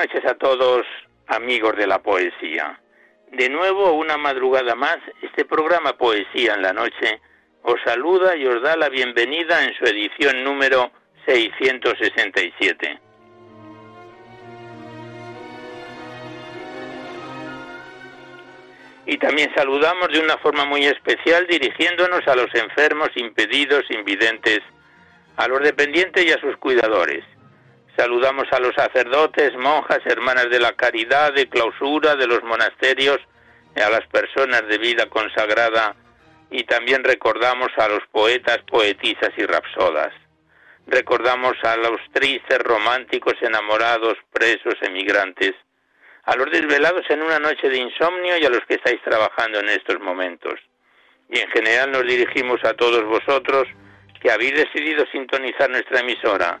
Noches a todos, amigos de la poesía. De nuevo, una madrugada más, este programa Poesía en la Noche os saluda y os da la bienvenida en su edición número 667. Y también saludamos de una forma muy especial dirigiéndonos a los enfermos, impedidos, invidentes, a los dependientes y a sus cuidadores. Saludamos a los sacerdotes, monjas, hermanas de la caridad, de clausura, de los monasterios, a las personas de vida consagrada y también recordamos a los poetas, poetisas y rapsodas. Recordamos a los tristes, románticos, enamorados, presos, emigrantes, a los desvelados en una noche de insomnio y a los que estáis trabajando en estos momentos. Y en general nos dirigimos a todos vosotros que habéis decidido sintonizar nuestra emisora,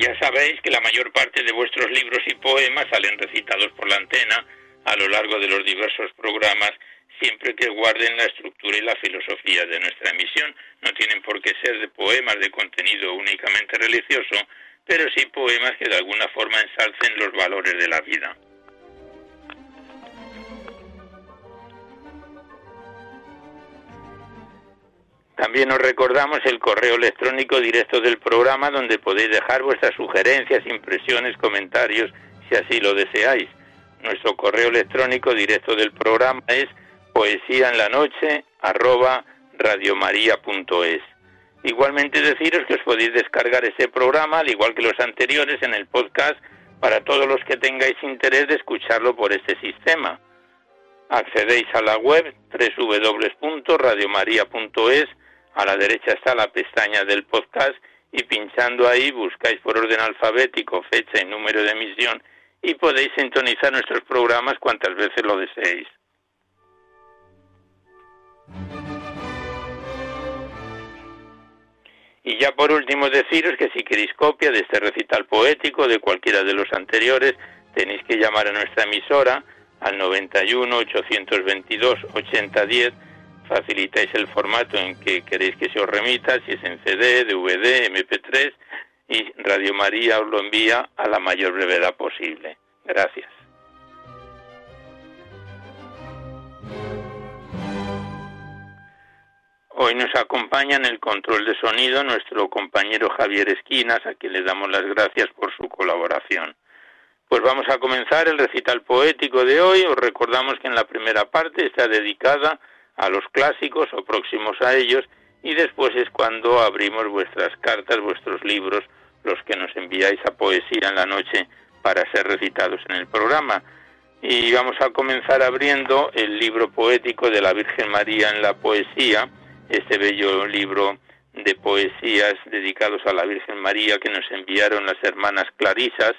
Ya sabéis que la mayor parte de vuestros libros y poemas salen recitados por la antena a lo largo de los diversos programas, siempre que guarden la estructura y la filosofía de nuestra emisión. No tienen por qué ser de poemas de contenido únicamente religioso, pero sí poemas que de alguna forma ensalcen los valores de la vida. También os recordamos el correo electrónico directo del programa donde podéis dejar vuestras sugerencias, impresiones, comentarios, si así lo deseáis. Nuestro correo electrónico directo del programa es poesía en la noche radiomaria.es. Igualmente deciros que os podéis descargar ese programa, al igual que los anteriores, en el podcast para todos los que tengáis interés de escucharlo por este sistema. Accedéis a la web www.radiomaria.es a la derecha está la pestaña del podcast y pinchando ahí buscáis por orden alfabético fecha y número de emisión y podéis sintonizar nuestros programas cuantas veces lo deseéis. Y ya por último deciros que si queréis copia de este recital poético de cualquiera de los anteriores, tenéis que llamar a nuestra emisora al 91 822 8010 facilitáis el formato en que queréis que se os remita, si es en CD, DVD, MP3, y Radio María os lo envía a la mayor brevedad posible. Gracias. Hoy nos acompaña en el control de sonido nuestro compañero Javier Esquinas, a quien le damos las gracias por su colaboración. Pues vamos a comenzar el recital poético de hoy. Os recordamos que en la primera parte está dedicada a los clásicos o próximos a ellos y después es cuando abrimos vuestras cartas, vuestros libros, los que nos enviáis a poesía en la noche para ser recitados en el programa. Y vamos a comenzar abriendo el libro poético de la Virgen María en la poesía, este bello libro de poesías dedicados a la Virgen María que nos enviaron las hermanas Clarisas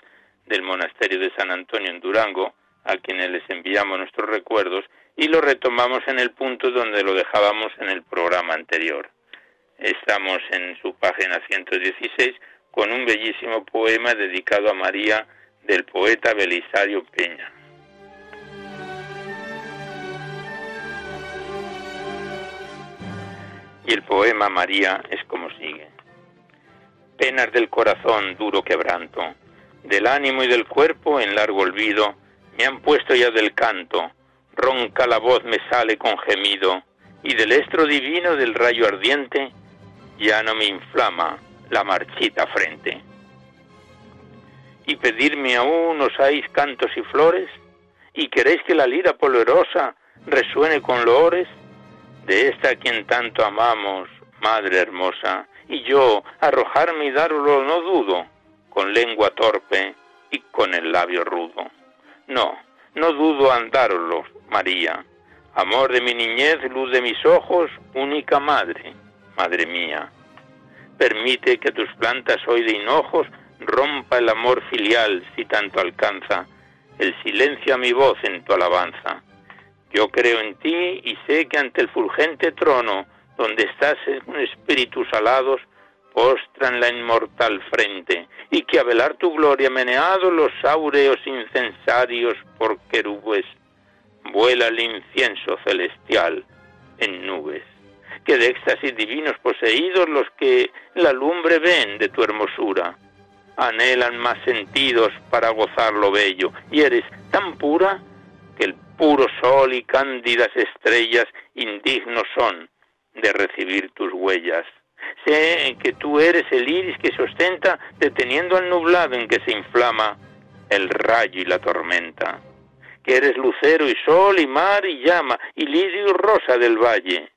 del monasterio de San Antonio en Durango, a quienes les enviamos nuestros recuerdos, y lo retomamos en el punto donde lo dejábamos en el programa anterior. Estamos en su página 116 con un bellísimo poema dedicado a María del poeta Belisario Peña. Y el poema María es como sigue. Penas del corazón, duro quebranto, del ánimo y del cuerpo en largo olvido, me han puesto ya del canto, ronca la voz me sale con gemido, y del estro divino del rayo ardiente, ya no me inflama la marchita frente. Y pedirme aún osáis cantos y flores, y queréis que la lira poderosa resuene con loores, de esta a quien tanto amamos, Madre hermosa, y yo arrojarme y darlo no dudo, con lengua torpe y con el labio rudo. No, no dudo andároslo, María, amor de mi niñez, luz de mis ojos, única madre, madre mía. Permite que tus plantas hoy de hinojos rompa el amor filial si tanto alcanza. El silencio a mi voz en tu alabanza. Yo creo en ti y sé que ante el fulgente trono, donde estás en espíritus alados, postran la inmortal frente, y que a velar tu gloria meneados los áureos incensarios por querubes, vuela el incienso celestial en nubes. Que de éxtasis divinos poseídos los que la lumbre ven de tu hermosura, anhelan más sentidos para gozar lo bello, y eres tan pura que el puro sol y cándidas estrellas indignos son de recibir tus huellas. Sé que tú eres el iris que se ostenta deteniendo al nublado en que se inflama el rayo y la tormenta, que eres lucero y sol y mar y llama y lirio y rosa del valle,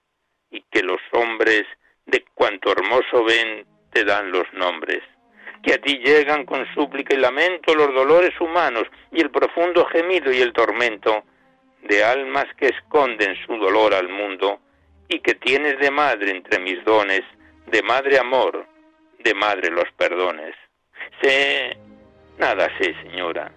y que los hombres de cuanto hermoso ven te dan los nombres, que a ti llegan con súplica y lamento los dolores humanos y el profundo gemido y el tormento de almas que esconden su dolor al mundo y que tienes de madre entre mis dones, de madre amor, de madre los perdones. Sé, nada sé, señora.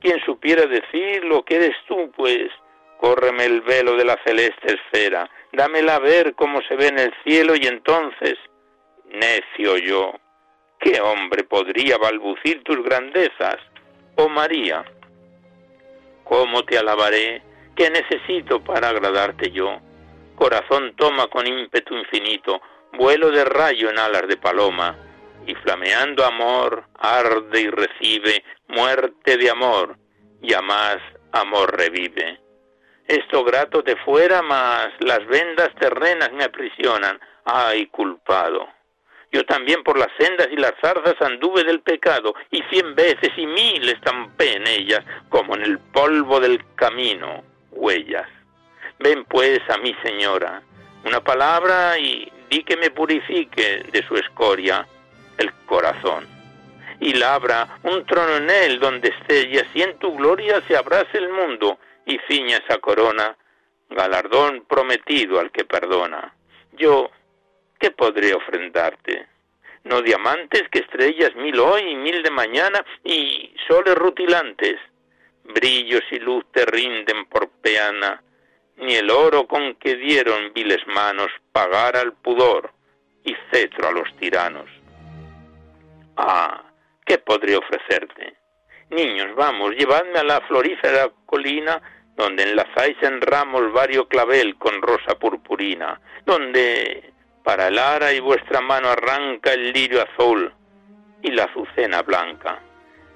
Quien supiera decir lo que eres tú, pues, córreme el velo de la celeste esfera, dámela a ver cómo se ve en el cielo y entonces, necio yo, ¿qué hombre podría balbucir tus grandezas? Oh María, ¿cómo te alabaré? ¿Qué necesito para agradarte yo? Corazón toma con ímpetu infinito, vuelo de rayo en alas de paloma, y flameando amor arde y recibe muerte de amor, y a más amor revive. Esto grato te fuera, mas las vendas terrenas me aprisionan. ¡Ay, culpado! Yo también por las sendas y las zarzas anduve del pecado, y cien veces y mil estampé en ellas, como en el polvo del camino huellas. Ven pues a mi señora, una palabra y di que me purifique de su escoria el corazón. Y labra un trono en él donde esté y así en tu gloria se abrace el mundo y ciña esa corona, galardón prometido al que perdona. Yo, ¿qué podré ofrendarte? No diamantes que estrellas mil hoy y mil de mañana y soles rutilantes, brillos y luz te rinden por peana, ni el oro con que dieron viles manos pagar al pudor y cetro a los tiranos. Ah, ¿qué podré ofrecerte? Niños, vamos, llevadme a la florífera colina donde enlazáis en ramos vario clavel con rosa purpurina, donde para el ara y vuestra mano arranca el lirio azul y la azucena blanca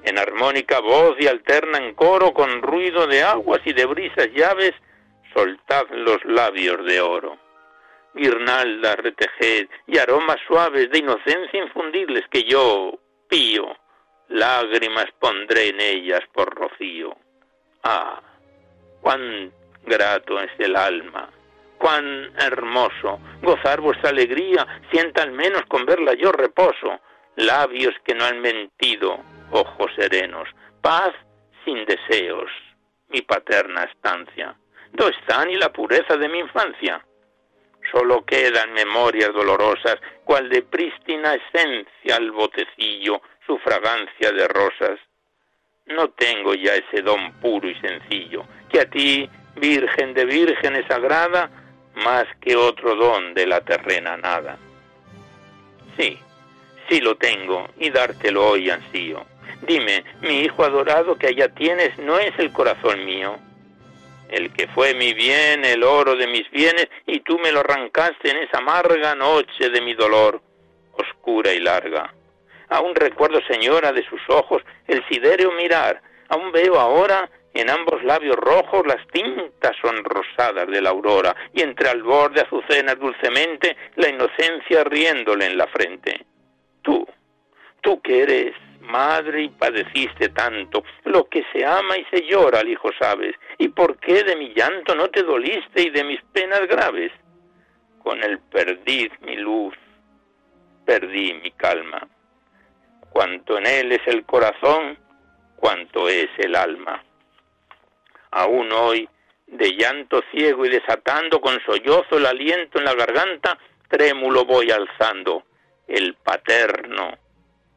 en armónica voz y alterna en coro con ruido de aguas y de brisas llaves, soltad los labios de oro. Guirnaldas retejed y aromas suaves de inocencia infundibles que yo, pío, lágrimas pondré en ellas por rocío. Ah, cuán grato es el alma cuán hermoso gozar vuestra alegría, sienta al menos con verla yo reposo, labios que no han mentido, ojos serenos, paz sin deseos, mi paterna estancia. ¿Dónde está ni la pureza de mi infancia? Solo quedan memorias dolorosas, cual de prístina esencia al botecillo, su fragancia de rosas. No tengo ya ese don puro y sencillo, que a ti, Virgen de vírgenes sagrada, más que otro don de la terrena nada. Sí, sí lo tengo, y dártelo hoy ansío. Dime, mi hijo adorado que allá tienes no es el corazón mío, el que fue mi bien, el oro de mis bienes, y tú me lo arrancaste en esa amarga noche de mi dolor, oscura y larga. Aún recuerdo, señora, de sus ojos el sidereo mirar, aún veo ahora en ambos labios rojos las tintas sonrosadas de la aurora, y entre al borde azucenas dulcemente la inocencia riéndole en la frente. Tú, tú que eres madre y padeciste tanto, lo que se ama y se llora al hijo sabes, y por qué de mi llanto no te doliste y de mis penas graves. Con el perdiz mi luz, perdí mi calma. Cuanto en él es el corazón, cuanto es el alma. Aún hoy, de llanto ciego y desatando con sollozo el aliento en la garganta, trémulo voy alzando el paterno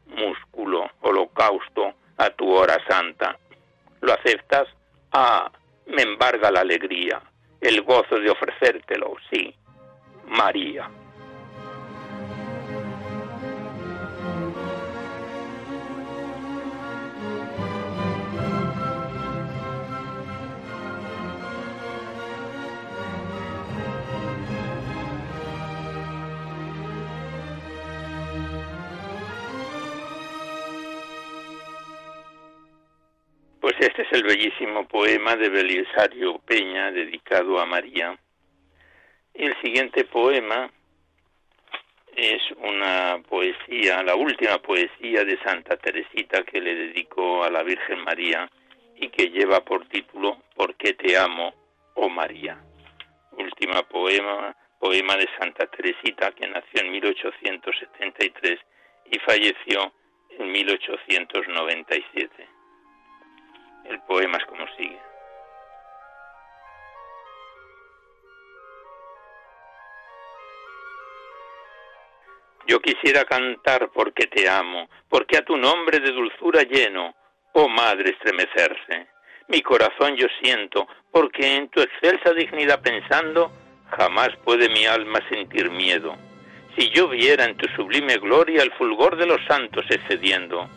músculo, holocausto a tu hora santa. ¿Lo aceptas? Ah, me embarga la alegría, el gozo de ofrecértelo, sí, María. Este es el bellísimo poema de Belisario Peña dedicado a María. Y el siguiente poema es una poesía, la última poesía de Santa Teresita que le dedicó a la Virgen María y que lleva por título ¿Por qué te amo, oh María? Última poema, poema de Santa Teresita que nació en 1873 y falleció en 1897. El poema es como sigue. Yo quisiera cantar porque te amo, porque a tu nombre de dulzura lleno, oh madre, estremecerse. Mi corazón yo siento, porque en tu excelsa dignidad pensando, jamás puede mi alma sentir miedo. Si yo viera en tu sublime gloria el fulgor de los santos excediendo,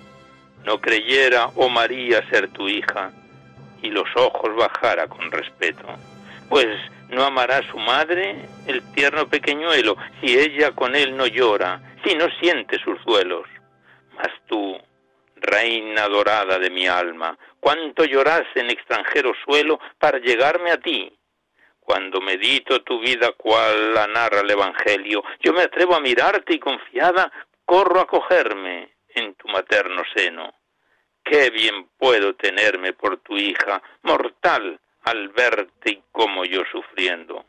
no creyera, oh María, ser tu hija, y los ojos bajara con respeto. Pues no amará su madre el tierno pequeñuelo, si ella con él no llora, si no siente sus duelos. Mas tú, reina dorada de mi alma, cuánto lloras en extranjero suelo para llegarme a ti. Cuando medito tu vida cual la narra el Evangelio, yo me atrevo a mirarte y confiada corro a cogerme en tu materno seno. Qué bien puedo tenerme por tu hija, mortal, al verte y como yo sufriendo.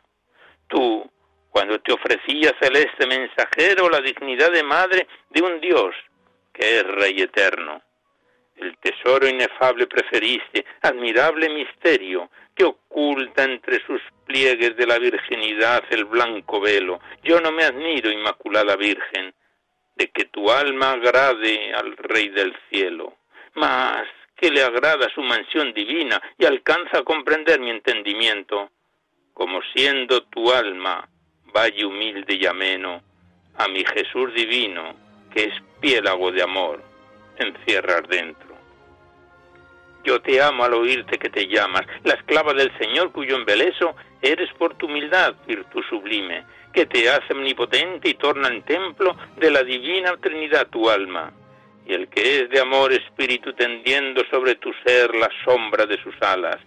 Tú, cuando te ofrecía celeste mensajero la dignidad de madre de un Dios que es Rey eterno. El tesoro inefable preferiste, admirable misterio, que oculta entre sus pliegues de la virginidad el blanco velo. Yo no me admiro, Inmaculada Virgen, de que tu alma agrade al Rey del cielo, mas que le agrada su mansión divina y alcanza a comprender mi entendimiento, como siendo tu alma valle humilde y ameno, a mi Jesús divino, que es piélago de amor, encierras dentro. Yo te amo al oírte que te llamas, la esclava del Señor cuyo embeleso eres por tu humildad, virtud sublime, que te hace omnipotente y torna en templo de la divina Trinidad tu alma. Y el que es de amor espíritu tendiendo sobre tu ser la sombra de sus alas,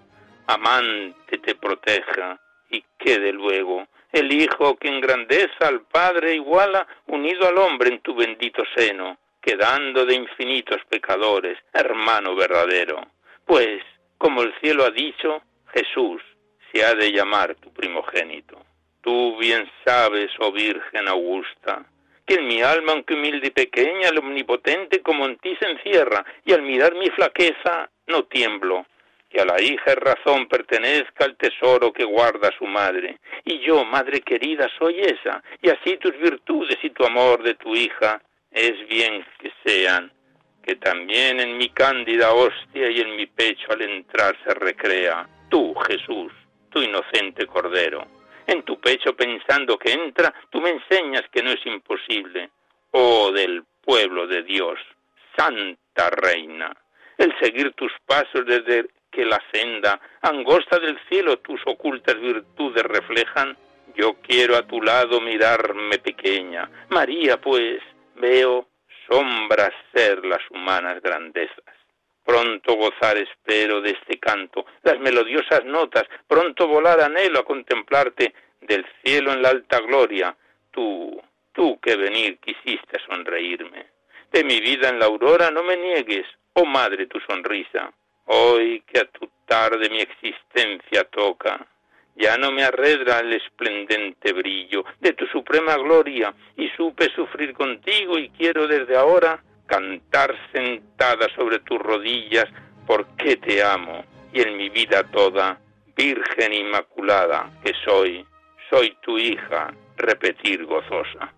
amante te proteja y quede luego el Hijo que engrandeza al Padre iguala unido al hombre en tu bendito seno, quedando de infinitos pecadores, hermano verdadero. Pues, como el cielo ha dicho, Jesús se ha de llamar tu primogénito Tú bien sabes, oh Virgen Augusta, que en mi alma, aunque humilde y pequeña, el omnipotente como en ti se encierra, y al mirar mi flaqueza no tiemblo, que a la hija es razón pertenezca el tesoro que guarda su madre, y yo, madre querida, soy esa, y así tus virtudes y tu amor de tu hija es bien que sean, que también en mi cándida hostia y en mi pecho al entrar se recrea, tú, Jesús, tu inocente Cordero. En tu pecho pensando que entra, tú me enseñas que no es imposible. Oh del pueblo de Dios, Santa Reina, el seguir tus pasos desde que la senda angosta del cielo tus ocultas virtudes reflejan, yo quiero a tu lado mirarme pequeña. María, pues, veo sombras ser las humanas grandezas. Pronto gozar espero de este canto, las melodiosas notas, pronto volar anhelo a contemplarte del cielo en la alta gloria, tú, tú que venir quisiste sonreírme. De mi vida en la aurora no me niegues, oh madre, tu sonrisa. Hoy que a tu tarde mi existencia toca, ya no me arredra el esplendente brillo de tu suprema gloria y supe sufrir contigo y quiero desde ahora cantar sentada sobre tus rodillas porque te amo y en mi vida toda, Virgen Inmaculada que soy, soy tu hija, repetir gozosa.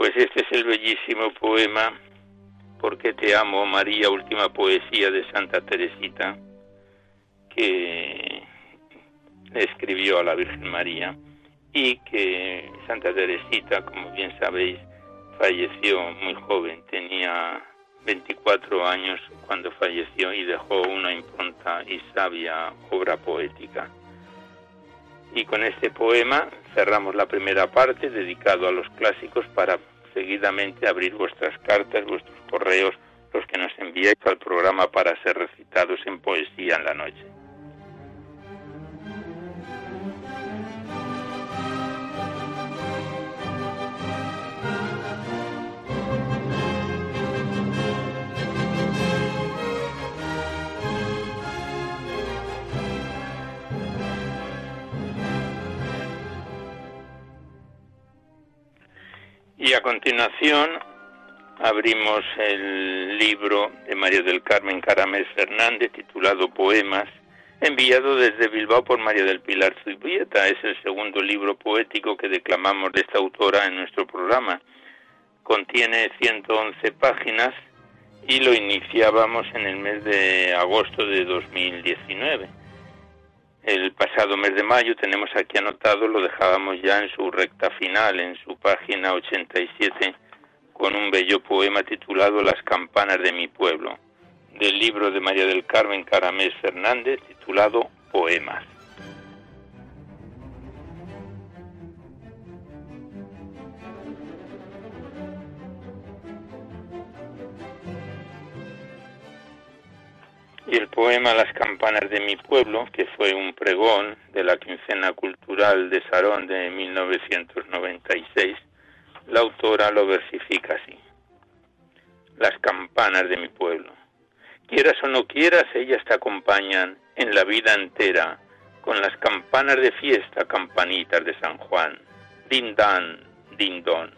Pues este es el bellísimo poema Porque te amo, María, última poesía de Santa Teresita, que escribió a la Virgen María y que Santa Teresita, como bien sabéis, falleció muy joven, tenía 24 años cuando falleció y dejó una impronta y sabia obra poética. Y con este poema cerramos la primera parte dedicado a los clásicos para seguidamente abrir vuestras cartas, vuestros correos, los que nos enviáis al programa para ser recitados en poesía en la noche. Y a continuación abrimos el libro de María del Carmen Caramés Fernández titulado Poemas, enviado desde Bilbao por María del Pilar Zubieta. Es el segundo libro poético que declamamos de esta autora en nuestro programa. Contiene 111 páginas y lo iniciábamos en el mes de agosto de 2019 el pasado mes de mayo tenemos aquí anotado, lo dejábamos ya en su recta final, en su página 87, con un bello poema titulado Las campanas de mi pueblo, del libro de María del Carmen Caramés Fernández, titulado Poemas. Y el poema Las campanas de mi pueblo, que fue un pregón de la quincena cultural de Sarón de 1996, la autora lo versifica así. Las campanas de mi pueblo. Quieras o no quieras, ellas te acompañan en la vida entera, con las campanas de fiesta, campanitas de San Juan. Din dan, din don.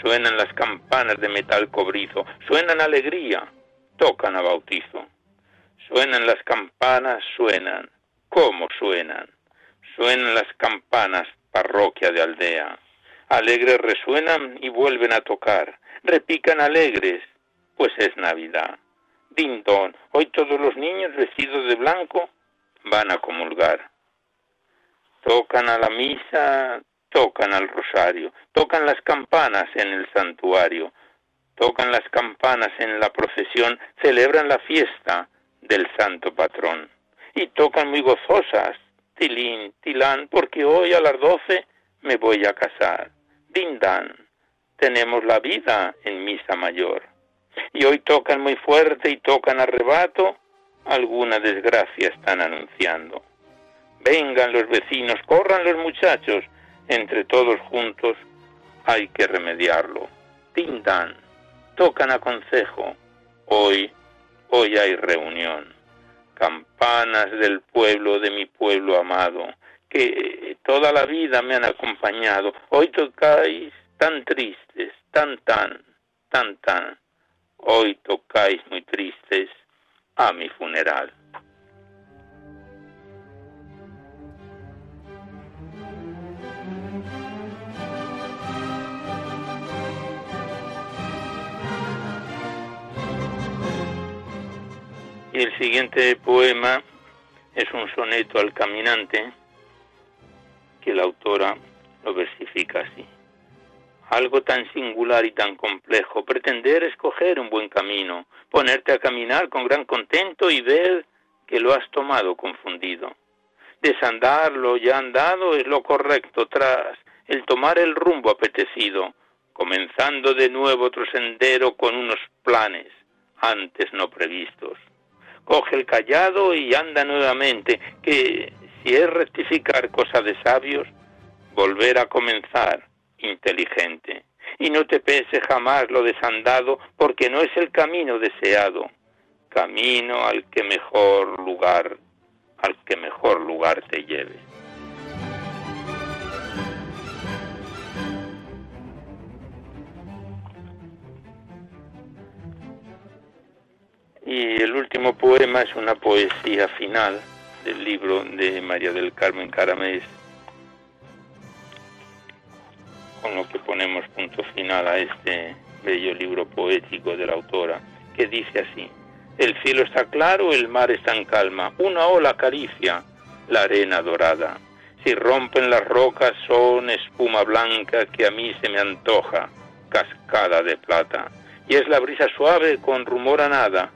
Suenan las campanas de metal cobrizo, suenan alegría, tocan a bautizo Suenan las campanas, suenan. ¿Cómo suenan? Suenan las campanas, parroquia de aldea. Alegres resuenan y vuelven a tocar. Repican alegres, pues es Navidad. Dindón, hoy todos los niños vestidos de blanco van a comulgar. Tocan a la misa, tocan al rosario, tocan las campanas en el santuario, tocan las campanas en la procesión, celebran la fiesta, del santo patrón. Y tocan muy gozosas, tilín, tilán, porque hoy a las doce me voy a casar. Dindan, tenemos la vida en misa mayor. Y hoy tocan muy fuerte y tocan arrebato, alguna desgracia están anunciando. Vengan los vecinos, corran los muchachos, entre todos juntos hay que remediarlo. Dindan, tocan a consejo, hoy hoy hay reunión. Campanas del pueblo, de mi pueblo amado, que toda la vida me han acompañado. Hoy tocáis tan tristes, tan, tan, tan, tan. Hoy tocáis muy tristes a mi funeral. Y el siguiente poema es un soneto al caminante que la autora lo versifica así. Algo tan singular y tan complejo, pretender escoger un buen camino, ponerte a caminar con gran contento y ver que lo has tomado confundido. Desandar lo ya andado es lo correcto tras el tomar el rumbo apetecido, comenzando de nuevo otro sendero con unos planes antes no previstos coge el callado y anda nuevamente, que si es rectificar cosa de sabios, volver a comenzar inteligente. Y no te pese jamás lo desandado, porque no es el camino deseado, camino al que mejor lugar, al que mejor lugar te lleve. Y el último poema es una poesía final del libro de María del Carmen Caramés, con lo que ponemos punto final a este bello libro poético de la autora, que dice así, el cielo está claro, el mar está en calma, una ola acaricia la arena dorada, si rompen las rocas son espuma blanca que a mí se me antoja, cascada de plata, y es la brisa suave con rumor a nada,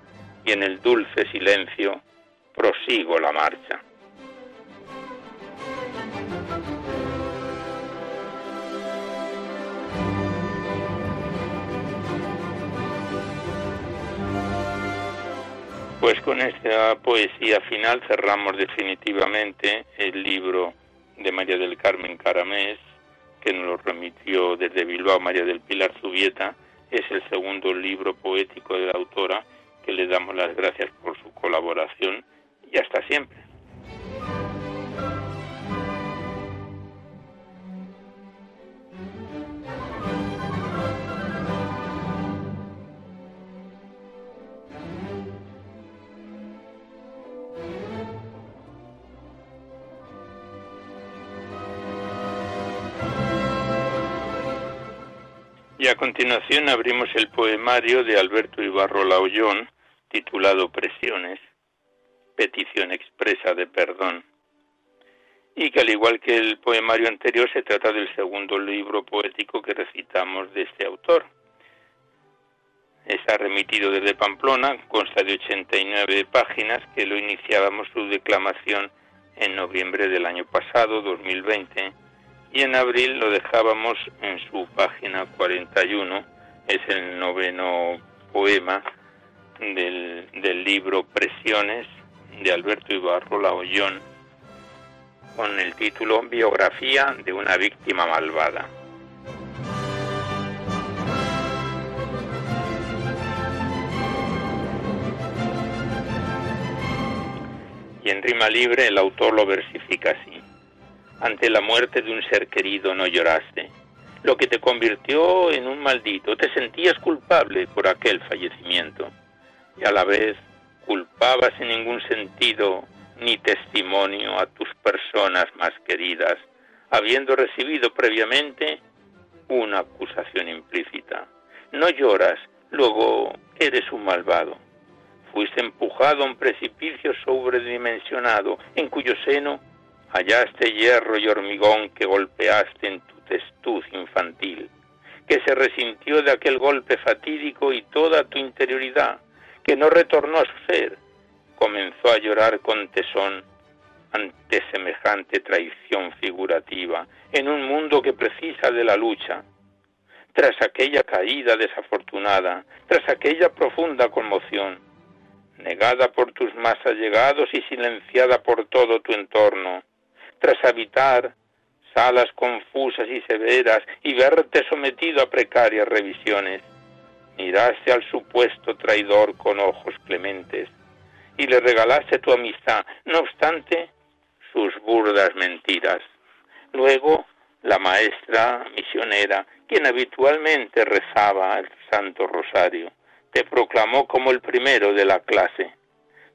y en el dulce silencio prosigo la marcha. Pues con esta poesía final cerramos definitivamente el libro de María del Carmen Caramés, que nos lo remitió desde Bilbao María del Pilar Zubieta. Es el segundo libro poético de la autora que le damos las gracias por su colaboración y hasta siempre. Y a continuación abrimos el poemario de Alberto Ibarro Laollón, titulado Presiones, petición expresa de perdón, y que al igual que el poemario anterior se trata del segundo libro poético que recitamos de este autor. Está remitido desde Pamplona, consta de 89 páginas que lo iniciábamos su declamación en noviembre del año pasado, 2020, y en abril lo dejábamos en su página 41, es el noveno poema del, libro Presiones de Alberto Ibarro Laollón con el título Biografía de una víctima malvada. Y en rima libre el autor lo versifica así. Ante la muerte de un ser querido no lloraste. Lo que te convirtió en un maldito, te sentías culpable por aquel fallecimiento y a la vez culpaba sin ningún sentido ni testimonio a tus personas más queridas, habiendo recibido previamente una acusación implícita. No lloras, luego eres un malvado. Fuiste empujado a un precipicio sobredimensionado, en cuyo seno hallaste hierro y hormigón que golpeaste en tu testuz infantil, que se resintió de aquel golpe fatídico y toda tu interioridad que no retornó a su ser, comenzó a llorar con tesón ante semejante traición figurativa en un mundo que precisa de la lucha. Tras aquella caída desafortunada, tras aquella profunda conmoción, negada por tus más allegados y silenciada por todo tu entorno, tras habitar salas confusas y severas y verte sometido a precarias revisiones, Miraste al supuesto traidor con ojos clementes y le regalaste tu amistad, no obstante sus burdas mentiras. Luego, la maestra misionera, quien habitualmente rezaba el Santo Rosario, te proclamó como el primero de la clase.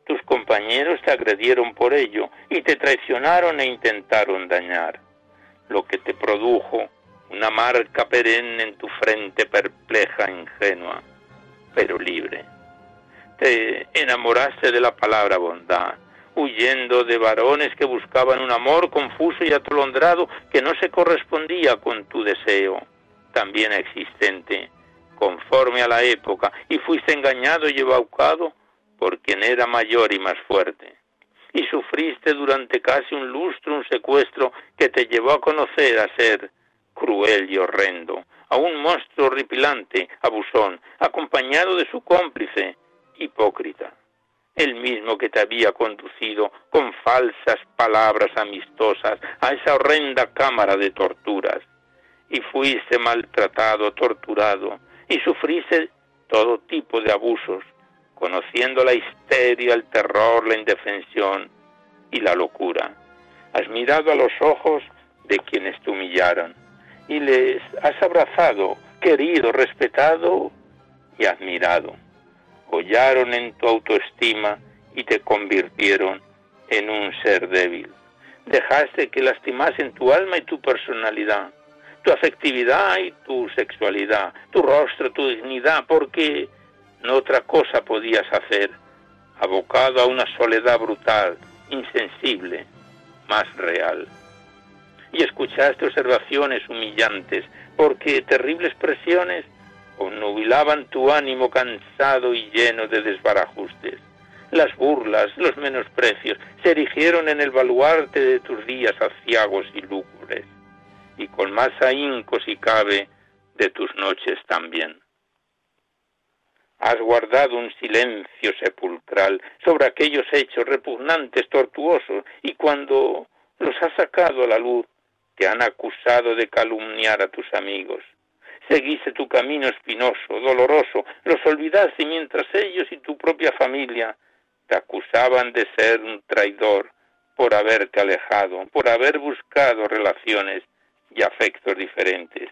Tus compañeros te agredieron por ello y te traicionaron e intentaron dañar, lo que te produjo una marca perenne en tu frente perpleja, ingenua, pero libre. Te enamoraste de la palabra bondad, huyendo de varones que buscaban un amor confuso y atolondrado que no se correspondía con tu deseo, también existente, conforme a la época, y fuiste engañado y embaucado por quien era mayor y más fuerte. Y sufriste durante casi un lustro un secuestro que te llevó a conocer a ser cruel y horrendo, a un monstruo horripilante, abusón, acompañado de su cómplice, hipócrita, el mismo que te había conducido con falsas palabras amistosas a esa horrenda cámara de torturas, y fuiste maltratado, torturado, y sufriste todo tipo de abusos, conociendo la histeria, el terror, la indefensión y la locura. Has mirado a los ojos de quienes te humillaron y les has abrazado, querido, respetado y admirado. Hollaron en tu autoestima y te convirtieron en un ser débil. Dejaste que lastimasen tu alma y tu personalidad, tu afectividad y tu sexualidad, tu rostro, tu dignidad, porque no otra cosa podías hacer, abocado a una soledad brutal, insensible, más real y escuchaste observaciones humillantes, porque terribles presiones obnubilaban tu ánimo cansado y lleno de desbarajustes. Las burlas, los menosprecios se erigieron en el baluarte de tus días aciagos y lúgubres, y con más ahínco si cabe de tus noches también. Has guardado un silencio sepulcral sobre aquellos hechos repugnantes, tortuosos, y cuando los has sacado a la luz, te han acusado de calumniar a tus amigos. Seguiste tu camino espinoso, doloroso, los olvidaste mientras ellos y tu propia familia te acusaban de ser un traidor por haberte alejado, por haber buscado relaciones y afectos diferentes.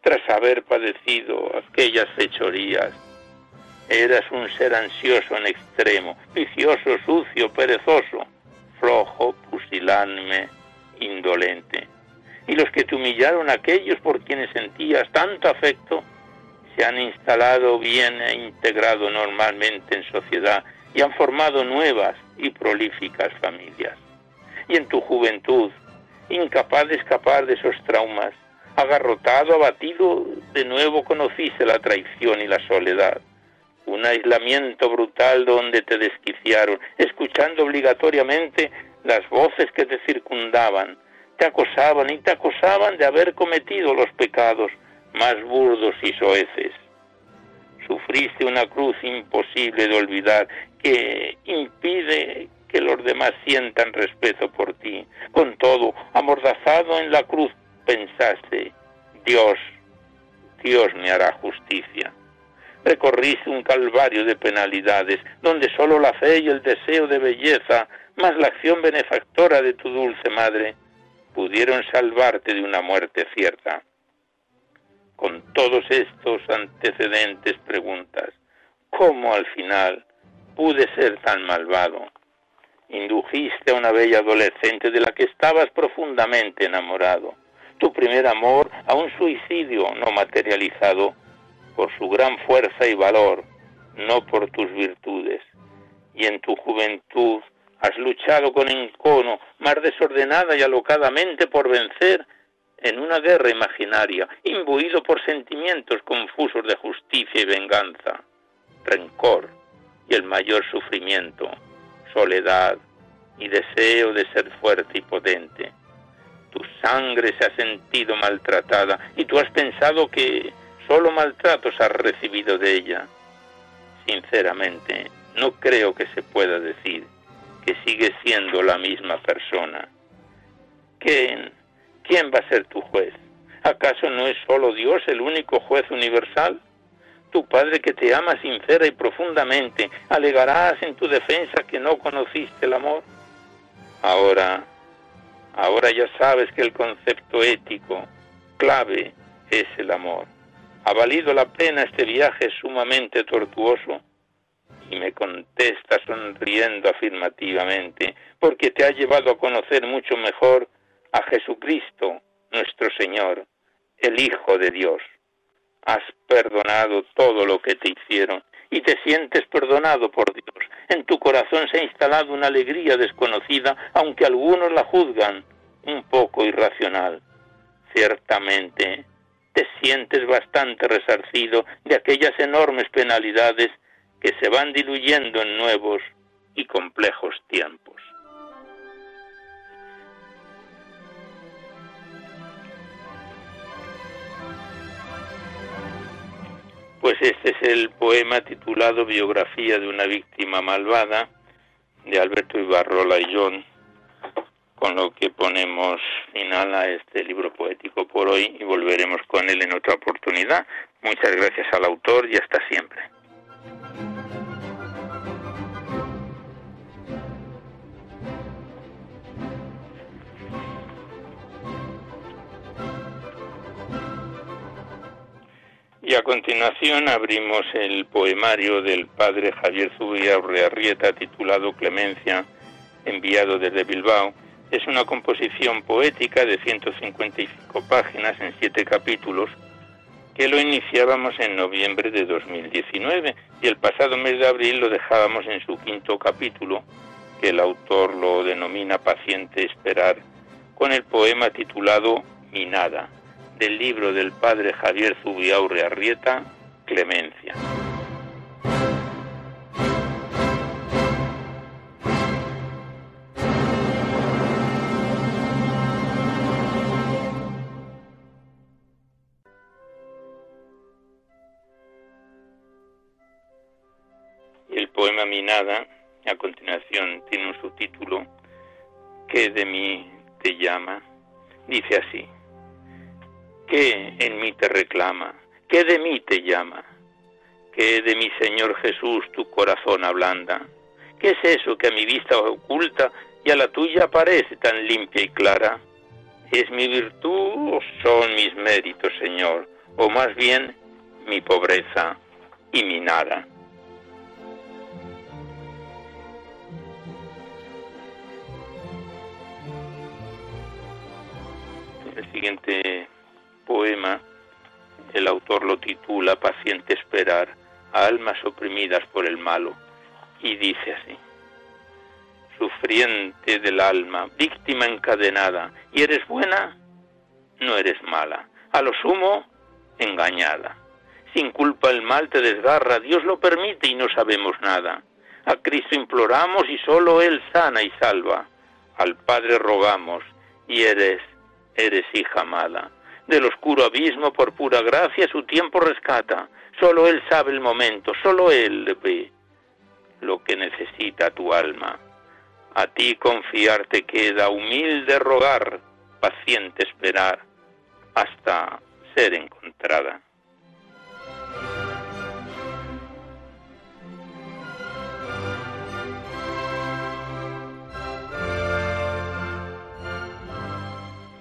Tras haber padecido aquellas fechorías, eras un ser ansioso en extremo, vicioso, sucio, perezoso, flojo, pusilánime, indolente y los que te humillaron aquellos por quienes sentías tanto afecto, se han instalado bien e integrado normalmente en sociedad y han formado nuevas y prolíficas familias. Y en tu juventud, incapaz de escapar de esos traumas, agarrotado, abatido, de nuevo conociste la traición y la soledad. Un aislamiento brutal donde te desquiciaron, escuchando obligatoriamente las voces que te circundaban, te acosaban y te acosaban de haber cometido los pecados más burdos y soeces. Sufriste una cruz imposible de olvidar que impide que los demás sientan respeto por ti. Con todo, amordazado en la cruz, pensaste, Dios, Dios me hará justicia. Recorriste un calvario de penalidades, donde solo la fe y el deseo de belleza, más la acción benefactora de tu dulce madre, pudieron salvarte de una muerte cierta. Con todos estos antecedentes preguntas, ¿cómo al final pude ser tan malvado? Indujiste a una bella adolescente de la que estabas profundamente enamorado, tu primer amor a un suicidio no materializado por su gran fuerza y valor, no por tus virtudes. Y en tu juventud Has luchado con encono, más desordenada y alocadamente por vencer en una guerra imaginaria, imbuido por sentimientos confusos de justicia y venganza, rencor y el mayor sufrimiento, soledad y deseo de ser fuerte y potente. Tu sangre se ha sentido maltratada y tú has pensado que solo maltratos has recibido de ella. Sinceramente, no creo que se pueda decir que sigue siendo la misma persona. ¿Quién, ¿Quién va a ser tu juez? ¿Acaso no es solo Dios el único juez universal? Tu Padre que te ama sincera y profundamente, alegarás en tu defensa que no conociste el amor. Ahora, ahora ya sabes que el concepto ético clave es el amor. ¿Ha valido la pena este viaje sumamente tortuoso? Y me contesta sonriendo afirmativamente, porque te ha llevado a conocer mucho mejor a Jesucristo, nuestro Señor, el Hijo de Dios. Has perdonado todo lo que te hicieron y te sientes perdonado por Dios. En tu corazón se ha instalado una alegría desconocida, aunque algunos la juzgan un poco irracional. Ciertamente, te sientes bastante resarcido de aquellas enormes penalidades que se van diluyendo en nuevos y complejos tiempos. Pues este es el poema titulado Biografía de una víctima malvada de Alberto Ibarrola y John, con lo que ponemos final a este libro poético por hoy y volveremos con él en otra oportunidad. Muchas gracias al autor y hasta siempre. Y a continuación abrimos el poemario del padre Javier Zubia Urrearrieta titulado Clemencia, enviado desde Bilbao. Es una composición poética de 155 páginas en siete capítulos que lo iniciábamos en noviembre de 2019 y el pasado mes de abril lo dejábamos en su quinto capítulo, que el autor lo denomina Paciente Esperar, con el poema titulado Mi Nada del libro del padre Javier Zubiaurre Arrieta, Clemencia. A continuación, tiene un subtítulo, ¿Qué de mí te llama? Dice así. ¿Qué en mí te reclama? ¿Qué de mí te llama? ¿Qué de mi Señor Jesús tu corazón ablanda? ¿Qué es eso que a mi vista oculta y a la tuya parece tan limpia y clara? ¿Es mi virtud o son mis méritos, Señor? O más bien mi pobreza y mi nada. El siguiente poema, el autor lo titula Paciente esperar a almas oprimidas por el malo y dice así, sufriente del alma, víctima encadenada, y eres buena, no eres mala, a lo sumo, engañada. Sin culpa el mal te desgarra, Dios lo permite y no sabemos nada. A Cristo imploramos y solo Él sana y salva. Al Padre rogamos y eres, eres hija amada del oscuro abismo por pura gracia su tiempo rescata. Solo Él sabe el momento, solo Él ve lo que necesita tu alma. A ti confiarte queda, humilde rogar, paciente esperar, hasta ser encontrada.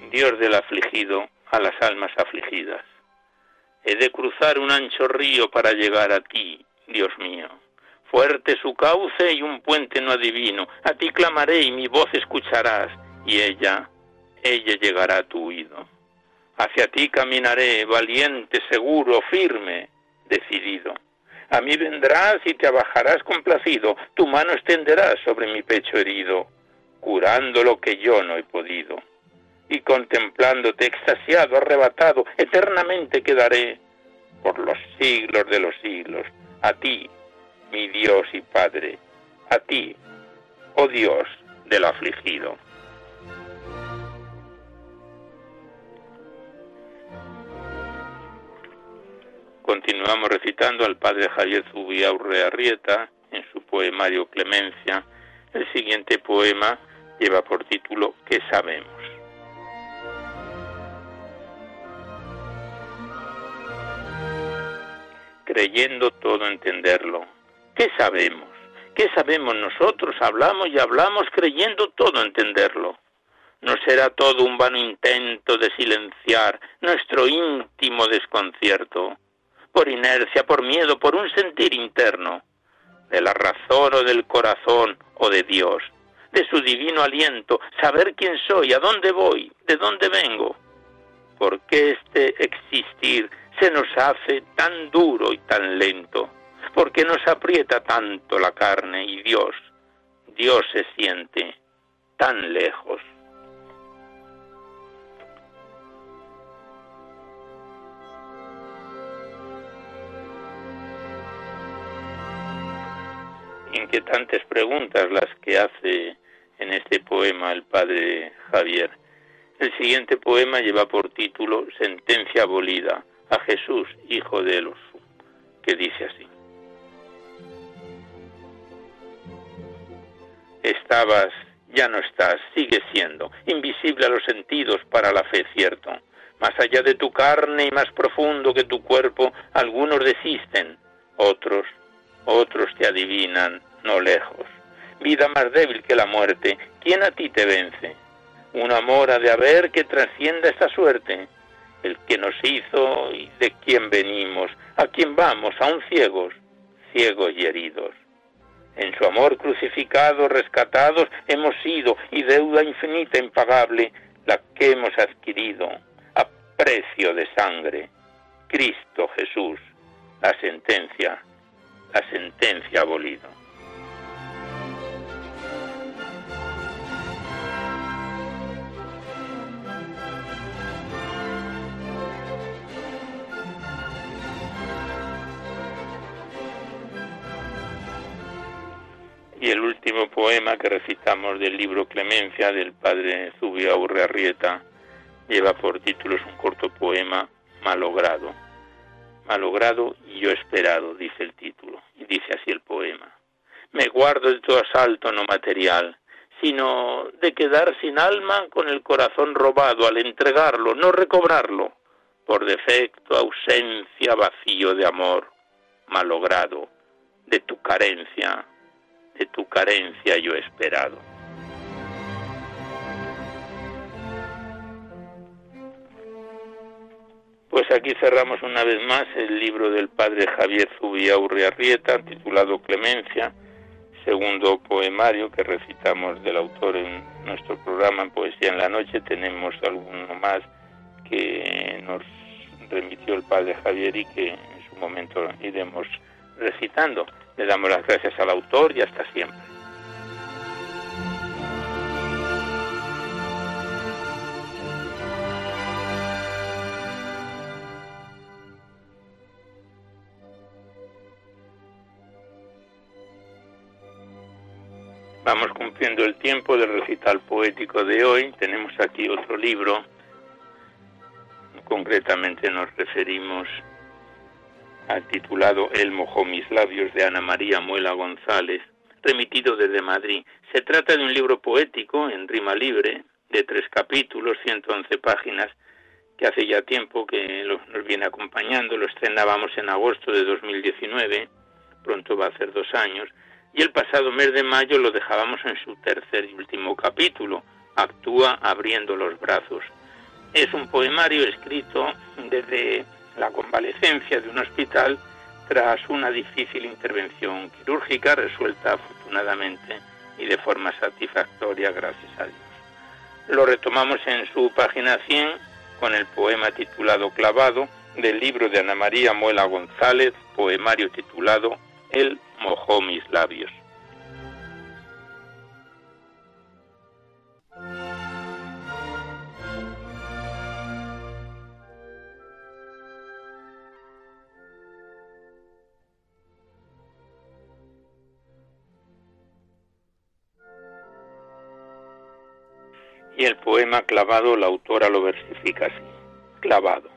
Dios del afligido, a las almas afligidas. He de cruzar un ancho río para llegar a ti, Dios mío. Fuerte su cauce y un puente no adivino. A ti clamaré y mi voz escucharás, y ella, ella llegará a tu oído. Hacia ti caminaré, valiente, seguro, firme, decidido. A mí vendrás y te abajarás complacido, tu mano extenderás sobre mi pecho herido, curando lo que yo no he podido y contemplándote extasiado, arrebatado, eternamente quedaré por los siglos de los siglos, a ti, mi Dios y Padre, a ti, oh Dios del afligido. Continuamos recitando al padre Javier Zubiaurre Arrieta en su poemario Clemencia. El siguiente poema lleva por título ¿Qué sabemos? Creyendo todo entenderlo. ¿Qué sabemos? ¿Qué sabemos nosotros? Hablamos y hablamos creyendo todo entenderlo. ¿No será todo un vano intento de silenciar nuestro íntimo desconcierto? Por inercia, por miedo, por un sentir interno, de la razón o del corazón o de Dios, de su divino aliento, saber quién soy, a dónde voy, de dónde vengo. ¿Por qué este existir se nos hace tan duro y tan lento? ¿Por qué nos aprieta tanto la carne y Dios, Dios se siente tan lejos? inquietantes preguntas las que hace en este poema el padre Javier. El siguiente poema lleva por título Sentencia abolida a Jesús, hijo de Elos, que dice así. Estabas, ya no estás, sigues siendo, invisible a los sentidos para la fe cierto. Más allá de tu carne y más profundo que tu cuerpo, algunos desisten, otros, otros te adivinan, no lejos. Vida más débil que la muerte, ¿quién a ti te vence? Un amor ha de haber que trascienda esta suerte. El que nos hizo y de quién venimos, a quién vamos, aún ciegos, ciegos y heridos. En su amor crucificado, rescatados, hemos sido, y deuda infinita impagable, la que hemos adquirido, a precio de sangre. Cristo Jesús, la sentencia, la sentencia abolido. Y el último poema que recitamos del libro Clemencia del padre Zubia Urrearrieta lleva por título, es un corto poema, Malogrado. Malogrado y yo esperado, dice el título, y dice así el poema. Me guardo de todo asalto no material, sino de quedar sin alma con el corazón robado al entregarlo, no recobrarlo, por defecto, ausencia, vacío de amor, malogrado, de tu carencia, de tu carencia yo he esperado. Pues aquí cerramos una vez más el libro del padre Javier Zubia Urriarrieta, titulado Clemencia, segundo poemario que recitamos del autor en nuestro programa en Poesía en la Noche. Tenemos alguno más que nos remitió el padre Javier y que en su momento iremos recitando. Le damos las gracias al autor y hasta siempre. Vamos cumpliendo el tiempo del recital poético de hoy. Tenemos aquí otro libro. Concretamente nos referimos titulado El mojó mis labios de Ana María Muela González, remitido desde Madrid. Se trata de un libro poético en rima libre, de tres capítulos, 111 páginas, que hace ya tiempo que nos viene acompañando. Lo estrenábamos en agosto de 2019, pronto va a ser dos años, y el pasado mes de mayo lo dejábamos en su tercer y último capítulo, Actúa abriendo los brazos. Es un poemario escrito desde la convalecencia de un hospital tras una difícil intervención quirúrgica resuelta afortunadamente y de forma satisfactoria, gracias a Dios. Lo retomamos en su página 100 con el poema titulado Clavado del libro de Ana María Muela González, poemario titulado Él mojó mis labios. Y el poema Clavado, la autora lo versifica así. Clavado.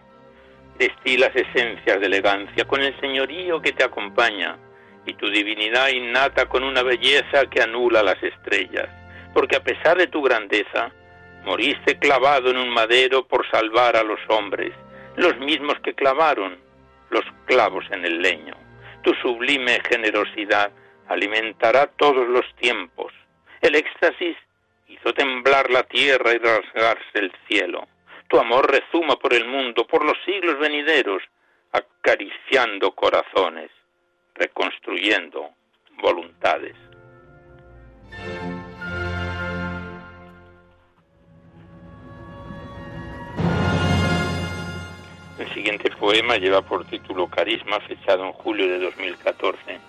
Destilas esencias de elegancia con el señorío que te acompaña y tu divinidad innata con una belleza que anula las estrellas, porque a pesar de tu grandeza, moriste clavado en un madero por salvar a los hombres, los mismos que clavaron, los clavos en el leño. Tu sublime generosidad alimentará todos los tiempos. El éxtasis hizo temblar la tierra y rasgarse el cielo. Tu amor rezuma por el mundo, por los siglos venideros, acariciando corazones, reconstruyendo voluntades. El siguiente poema lleva por título Carisma, fechado en julio de 2014.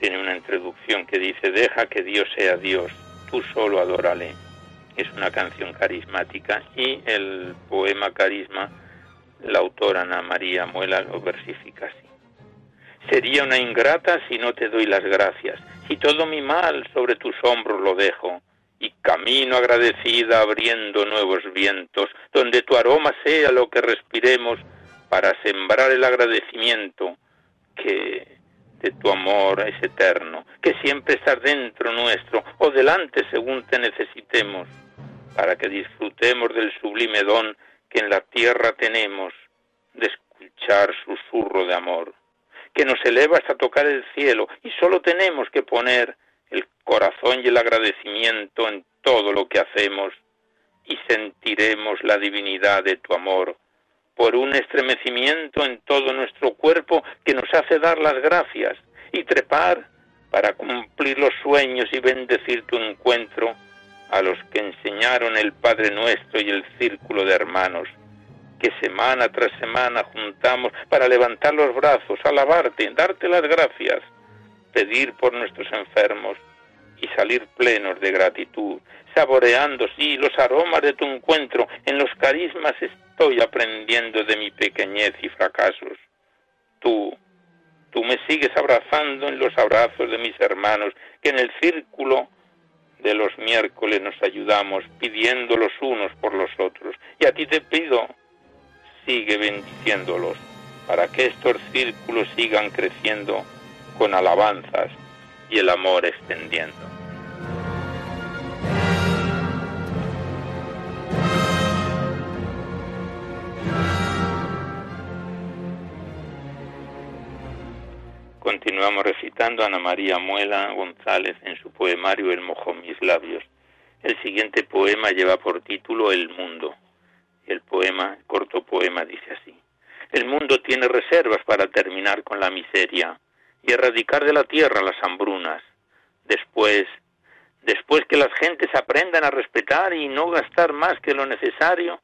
Tiene una introducción que dice, deja que Dios sea Dios, tú solo adórale. Es una canción carismática y el poema Carisma, la autora Ana María Muela lo versifica así. Sería una ingrata si no te doy las gracias, si todo mi mal sobre tus hombros lo dejo, y camino agradecida abriendo nuevos vientos, donde tu aroma sea lo que respiremos para sembrar el agradecimiento que tu amor es eterno, que siempre estás dentro nuestro o delante según te necesitemos, para que disfrutemos del sublime don que en la tierra tenemos de escuchar susurro de amor, que nos eleva hasta tocar el cielo y solo tenemos que poner el corazón y el agradecimiento en todo lo que hacemos y sentiremos la divinidad de tu amor por un estremecimiento en todo nuestro cuerpo que nos hace dar las gracias y trepar para cumplir los sueños y bendecir tu encuentro a los que enseñaron el Padre nuestro y el círculo de hermanos que semana tras semana juntamos para levantar los brazos, alabarte, darte las gracias pedir por nuestros enfermos y salir plenos de gratitud, saboreando, sí, los aromas de tu encuentro. En los carismas estoy aprendiendo de mi pequeñez y fracasos. Tú, tú me sigues abrazando en los abrazos de mis hermanos, que en el círculo de los miércoles nos ayudamos, pidiendo los unos por los otros. Y a ti te pido, sigue bendiciéndolos, para que estos círculos sigan creciendo con alabanzas y el amor extendiendo. Continuamos recitando a Ana María Muela González en su poemario El mojó mis labios. El siguiente poema lleva por título El mundo. El poema, corto poema, dice así. El mundo tiene reservas para terminar con la miseria y erradicar de la tierra las hambrunas. Después, después que las gentes aprendan a respetar y no gastar más que lo necesario,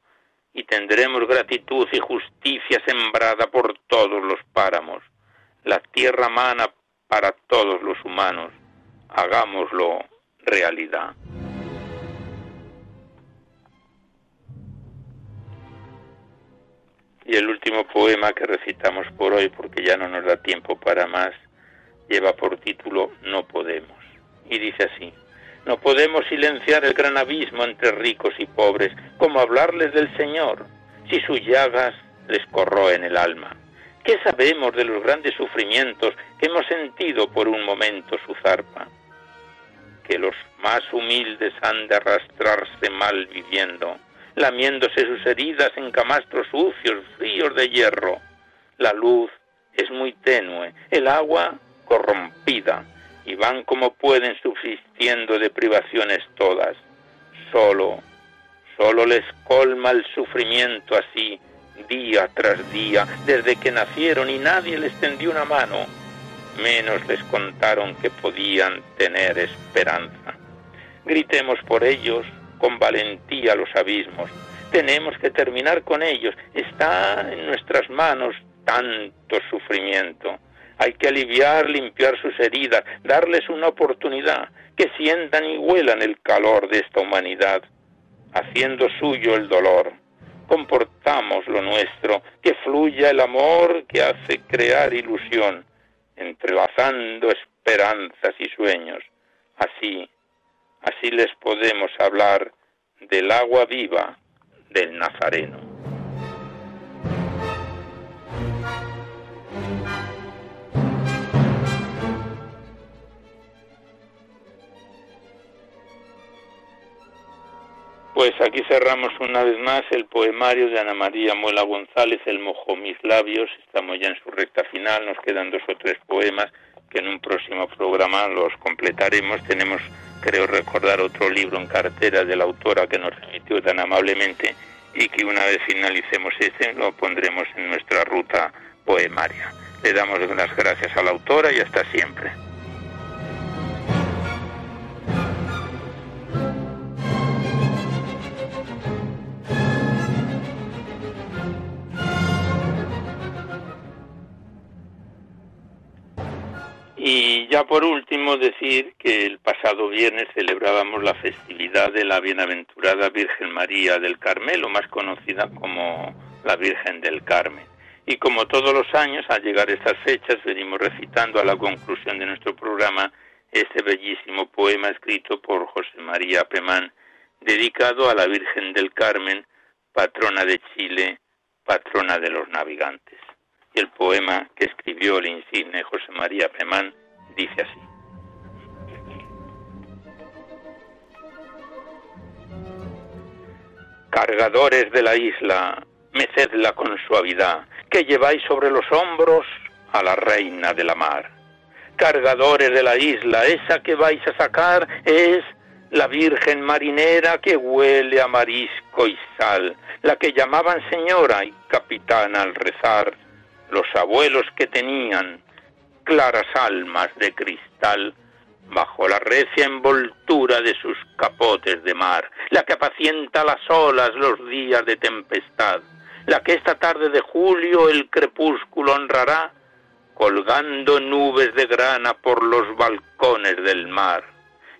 y tendremos gratitud y justicia sembrada por todos los páramos. La tierra mana para todos los humanos. Hagámoslo realidad. Y el último poema que recitamos por hoy, porque ya no nos da tiempo para más, lleva por título No podemos. Y dice así, no podemos silenciar el gran abismo entre ricos y pobres, como hablarles del Señor, si sus llagas les corroen el alma. ¿Qué sabemos de los grandes sufrimientos que hemos sentido por un momento su zarpa? Que los más humildes han de arrastrarse mal viviendo, lamiéndose sus heridas en camastros sucios, fríos de hierro. La luz es muy tenue, el agua corrompida y van como pueden subsistiendo de privaciones todas. Solo, solo les colma el sufrimiento así, día tras día, desde que nacieron y nadie les tendió una mano, menos les contaron que podían tener esperanza. Gritemos por ellos con valentía los abismos. Tenemos que terminar con ellos. Está en nuestras manos tanto sufrimiento hay que aliviar, limpiar sus heridas, darles una oportunidad, que sientan y huelan el calor de esta humanidad, haciendo suyo el dolor. Comportamos lo nuestro, que fluya el amor que hace crear ilusión, entrelazando esperanzas y sueños. Así, así les podemos hablar del agua viva del Nazareno. Pues aquí cerramos una vez más el poemario de Ana María Muela González, El mojó mis labios. Estamos ya en su recta final, nos quedan dos o tres poemas que en un próximo programa los completaremos. Tenemos, creo recordar, otro libro en cartera de la autora que nos remitió tan amablemente y que una vez finalicemos este lo pondremos en nuestra ruta poemaria. Le damos las gracias a la autora y hasta siempre. Y ya por último decir que el pasado viernes celebrábamos la festividad de la bienaventurada Virgen María del Carmelo, más conocida como la Virgen del Carmen. Y como todos los años, al llegar a estas fechas, venimos recitando a la conclusión de nuestro programa este bellísimo poema escrito por José María Pemán, dedicado a la Virgen del Carmen, patrona de Chile, patrona de los navegantes y el poema que escribió el insigne José María Pemán dice así. Cargadores de la isla, mecedla con suavidad, que lleváis sobre los hombros a la reina de la mar. Cargadores de la isla, esa que vais a sacar es la Virgen marinera que huele a marisco y sal, la que llamaban señora y capitana al rezar los abuelos que tenían claras almas de cristal bajo la recia envoltura de sus capotes de mar, la que apacienta las olas los días de tempestad, la que esta tarde de julio el crepúsculo honrará, colgando nubes de grana por los balcones del mar.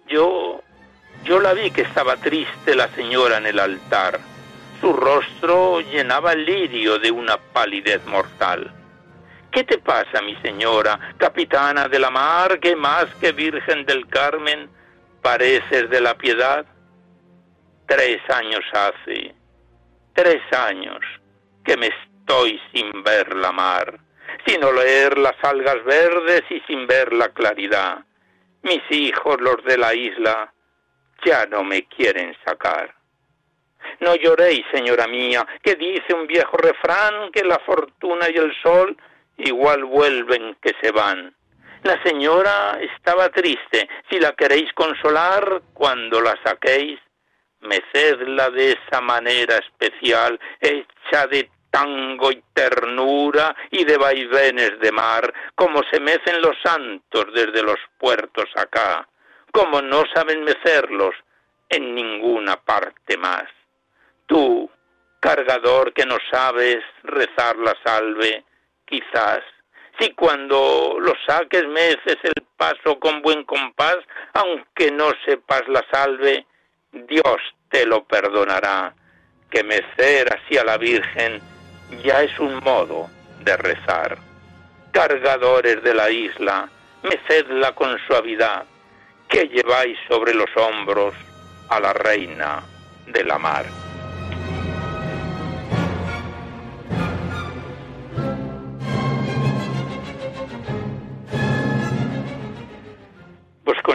Yo, yo la vi que estaba triste la señora en el altar, su rostro llenaba el lirio de una palidez mortal. ¿Qué te pasa, mi señora, capitana de la mar, que más que Virgen del Carmen pareces de la piedad? Tres años hace, tres años que me estoy sin ver la mar, sin oler las algas verdes y sin ver la claridad. Mis hijos, los de la isla, ya no me quieren sacar. No lloréis, señora mía, que dice un viejo refrán que la fortuna y el sol igual vuelven que se van. La señora estaba triste. Si la queréis consolar, cuando la saquéis, mecedla de esa manera especial, hecha de tango y ternura y de vaivenes de mar, como se mecen los santos desde los puertos acá, como no saben mecerlos en ninguna parte más. Tú, cargador que no sabes rezar la salve, quizás. Si cuando lo saques meces el paso con buen compás, aunque no sepas la salve, Dios te lo perdonará. Que mecer así a la Virgen ya es un modo de rezar. Cargadores de la isla, mecedla con suavidad, que lleváis sobre los hombros a la reina de la mar.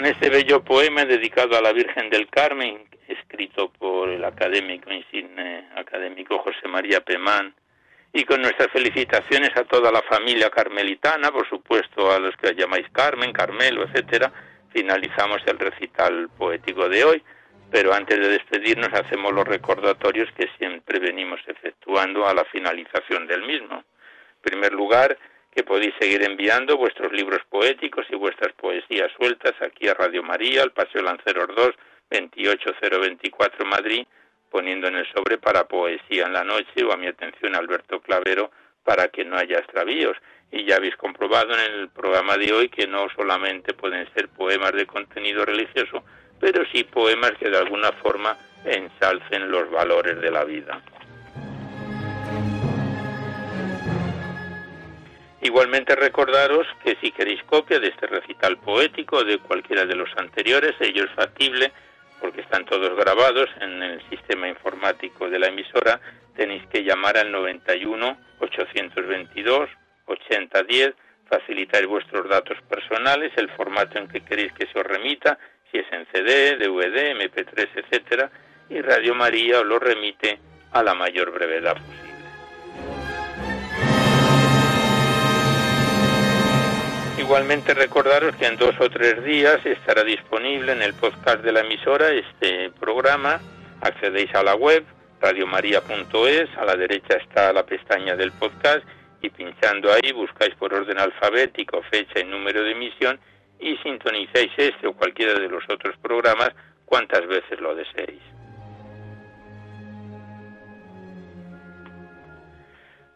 Este bello poema dedicado a la Virgen del Carmen, escrito por el académico académico José María Pemán, y con nuestras felicitaciones a toda la familia carmelitana, por supuesto a los que llamáis Carmen, Carmelo, etcétera, finalizamos el recital poético de hoy, pero antes de despedirnos hacemos los recordatorios que siempre venimos efectuando a la finalización del mismo. En primer lugar, que podéis seguir enviando vuestros libros poéticos y vuestras poesías sueltas aquí a Radio María, al Paseo Lanceros 2, 28024 Madrid, poniendo en el sobre para poesía en la noche o a mi atención Alberto Clavero para que no haya extravíos. Y ya habéis comprobado en el programa de hoy que no solamente pueden ser poemas de contenido religioso, pero sí poemas que de alguna forma ensalcen los valores de la vida. Igualmente recordaros que si queréis copia de este recital poético o de cualquiera de los anteriores, ello es factible porque están todos grabados en el sistema informático de la emisora, tenéis que llamar al 91 822 8010, facilitar vuestros datos personales, el formato en que queréis que se os remita, si es en CD, DVD, MP3, etcétera, y Radio María os lo remite a la mayor brevedad posible. Igualmente recordaros que en dos o tres días estará disponible en el podcast de la emisora este programa. Accedéis a la web radiomaria.es, a la derecha está la pestaña del podcast y pinchando ahí buscáis por orden alfabético fecha y número de emisión y sintonizáis este o cualquiera de los otros programas cuantas veces lo deseéis.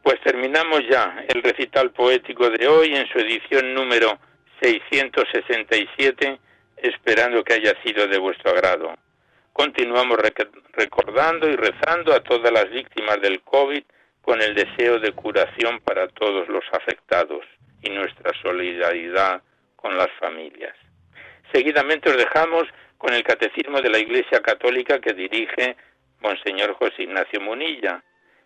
Pues terminamos ya el recital poético de hoy en su edición número 667, esperando que haya sido de vuestro agrado. Continuamos recordando y rezando a todas las víctimas del COVID con el deseo de curación para todos los afectados y nuestra solidaridad con las familias. Seguidamente os dejamos con el Catecismo de la Iglesia Católica que dirige Monseñor José Ignacio Munilla